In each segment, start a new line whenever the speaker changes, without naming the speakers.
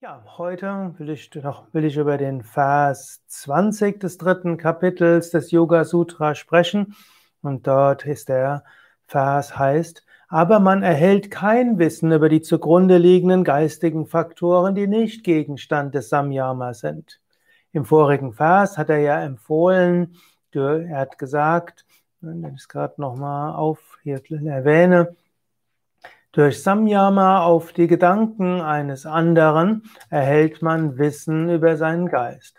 Ja, heute will ich noch, will ich über den Vers 20 des dritten Kapitels des Yoga Sutra sprechen. Und dort ist der Vers heißt, aber man erhält kein Wissen über die zugrunde liegenden geistigen Faktoren, die nicht Gegenstand des Samyama sind. Im vorigen Vers hat er ja empfohlen, er hat gesagt, wenn ich es gerade nochmal auf hier erwähne, durch Samyama auf die Gedanken eines anderen erhält man Wissen über seinen Geist.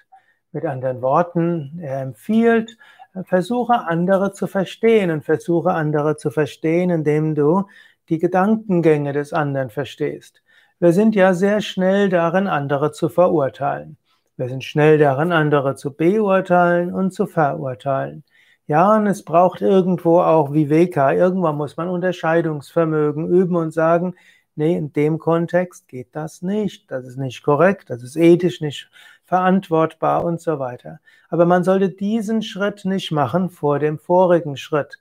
Mit anderen Worten, er empfiehlt, versuche andere zu verstehen und versuche andere zu verstehen, indem du die Gedankengänge des anderen verstehst. Wir sind ja sehr schnell darin, andere zu verurteilen. Wir sind schnell darin, andere zu beurteilen und zu verurteilen. Ja, und es braucht irgendwo auch Viveka. Irgendwann muss man Unterscheidungsvermögen üben und sagen, nee, in dem Kontext geht das nicht. Das ist nicht korrekt. Das ist ethisch nicht verantwortbar und so weiter. Aber man sollte diesen Schritt nicht machen vor dem vorigen Schritt.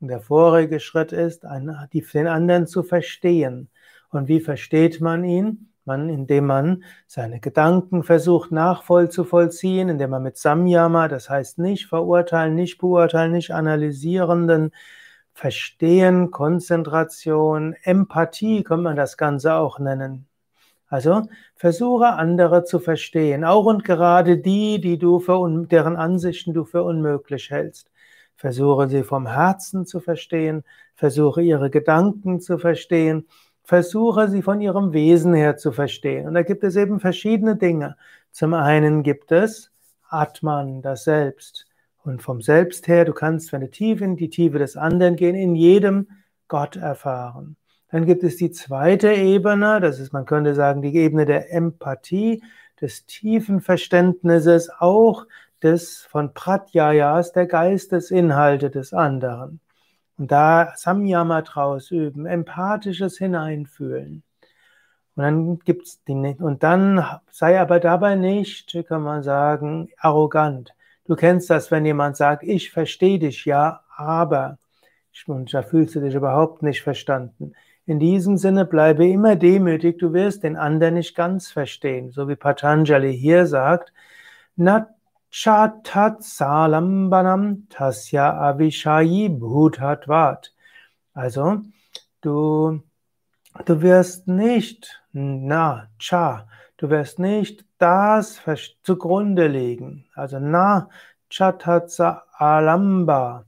Und der vorige Schritt ist, den anderen zu verstehen. Und wie versteht man ihn? Man, indem man seine Gedanken versucht nachvollziehen, indem man mit Samyama, das heißt nicht verurteilen, nicht beurteilen, nicht analysierenden, Verstehen, Konzentration, Empathie kann man das Ganze auch nennen. Also versuche andere zu verstehen, auch und gerade die, die du für deren Ansichten du für unmöglich hältst. Versuche sie vom Herzen zu verstehen, versuche ihre Gedanken zu verstehen versuche sie von ihrem Wesen her zu verstehen. Und da gibt es eben verschiedene Dinge. Zum einen gibt es Atman, das Selbst. Und vom Selbst her, du kannst, wenn du tief in die Tiefe des anderen gehen, in jedem Gott erfahren. Dann gibt es die zweite Ebene, das ist, man könnte sagen, die Ebene der Empathie, des tiefen Verständnisses, auch des von Pratyayas, der Geistesinhalte des anderen. Und da Samyama draus üben, empathisches Hineinfühlen. Und dann gibt's die, und dann sei aber dabei nicht, kann man sagen, arrogant. Du kennst das, wenn jemand sagt, ich verstehe dich ja, aber, und da fühlst du dich überhaupt nicht verstanden. In diesem Sinne bleibe immer demütig, du wirst den anderen nicht ganz verstehen. So wie Patanjali hier sagt, Nat Chatat Salambanam Tasya Avishayi Bhutatvat. Also, du, du wirst nicht, na, cha, du wirst nicht das zugrunde legen. Also, na, chatat alamba.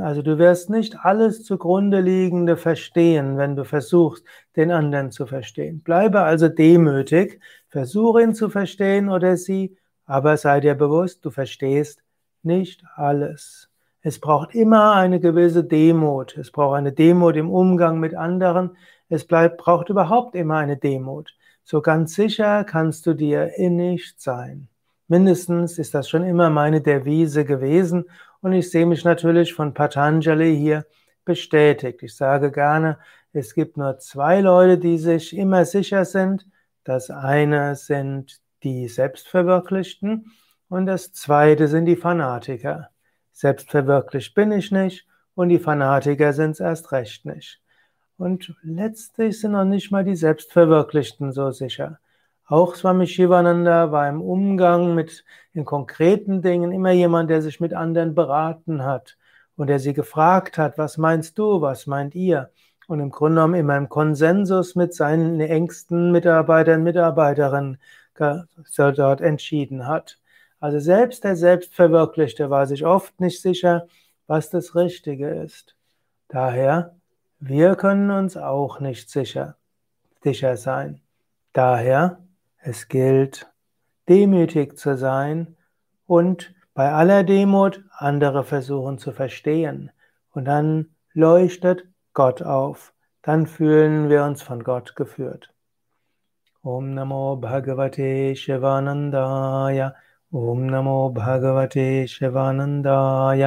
Also du wirst nicht alles zugrunde liegende verstehen, wenn du versuchst, den anderen zu verstehen. Bleibe also demütig, versuche ihn zu verstehen oder sie aber sei dir bewusst, du verstehst nicht alles. Es braucht immer eine gewisse Demut. Es braucht eine Demut im Umgang mit anderen. Es bleibt, braucht überhaupt immer eine Demut. So ganz sicher kannst du dir innig sein. Mindestens ist das schon immer meine Devise gewesen und ich sehe mich natürlich von Patanjali hier bestätigt. Ich sage gerne, es gibt nur zwei Leute, die sich immer sicher sind. Das eine sind die Selbstverwirklichten und das zweite sind die Fanatiker. Selbstverwirklicht bin ich nicht und die Fanatiker sind es erst recht nicht. Und letztlich sind noch nicht mal die Selbstverwirklichten so sicher. Auch Swami Shivananda war im Umgang mit in konkreten Dingen immer jemand, der sich mit anderen beraten hat und der sie gefragt hat, was meinst du, was meint ihr? Und im Grunde genommen immer im Konsensus mit seinen engsten Mitarbeitern, Mitarbeiterinnen dort entschieden hat. Also selbst der Selbstverwirklichte war sich oft nicht sicher, was das Richtige ist. Daher, wir können uns auch nicht sicher, sicher sein. Daher, es gilt, demütig zu sein und bei aller Demut andere versuchen zu verstehen. Und dann leuchtet Gott auf. Dann fühlen wir uns von Gott geführt. ॐ नमो भगवते शिवानन्दाय ॐ नमो भगवते शिवानन्दाय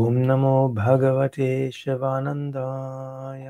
ॐ नमो भगवते शिवानन्दाय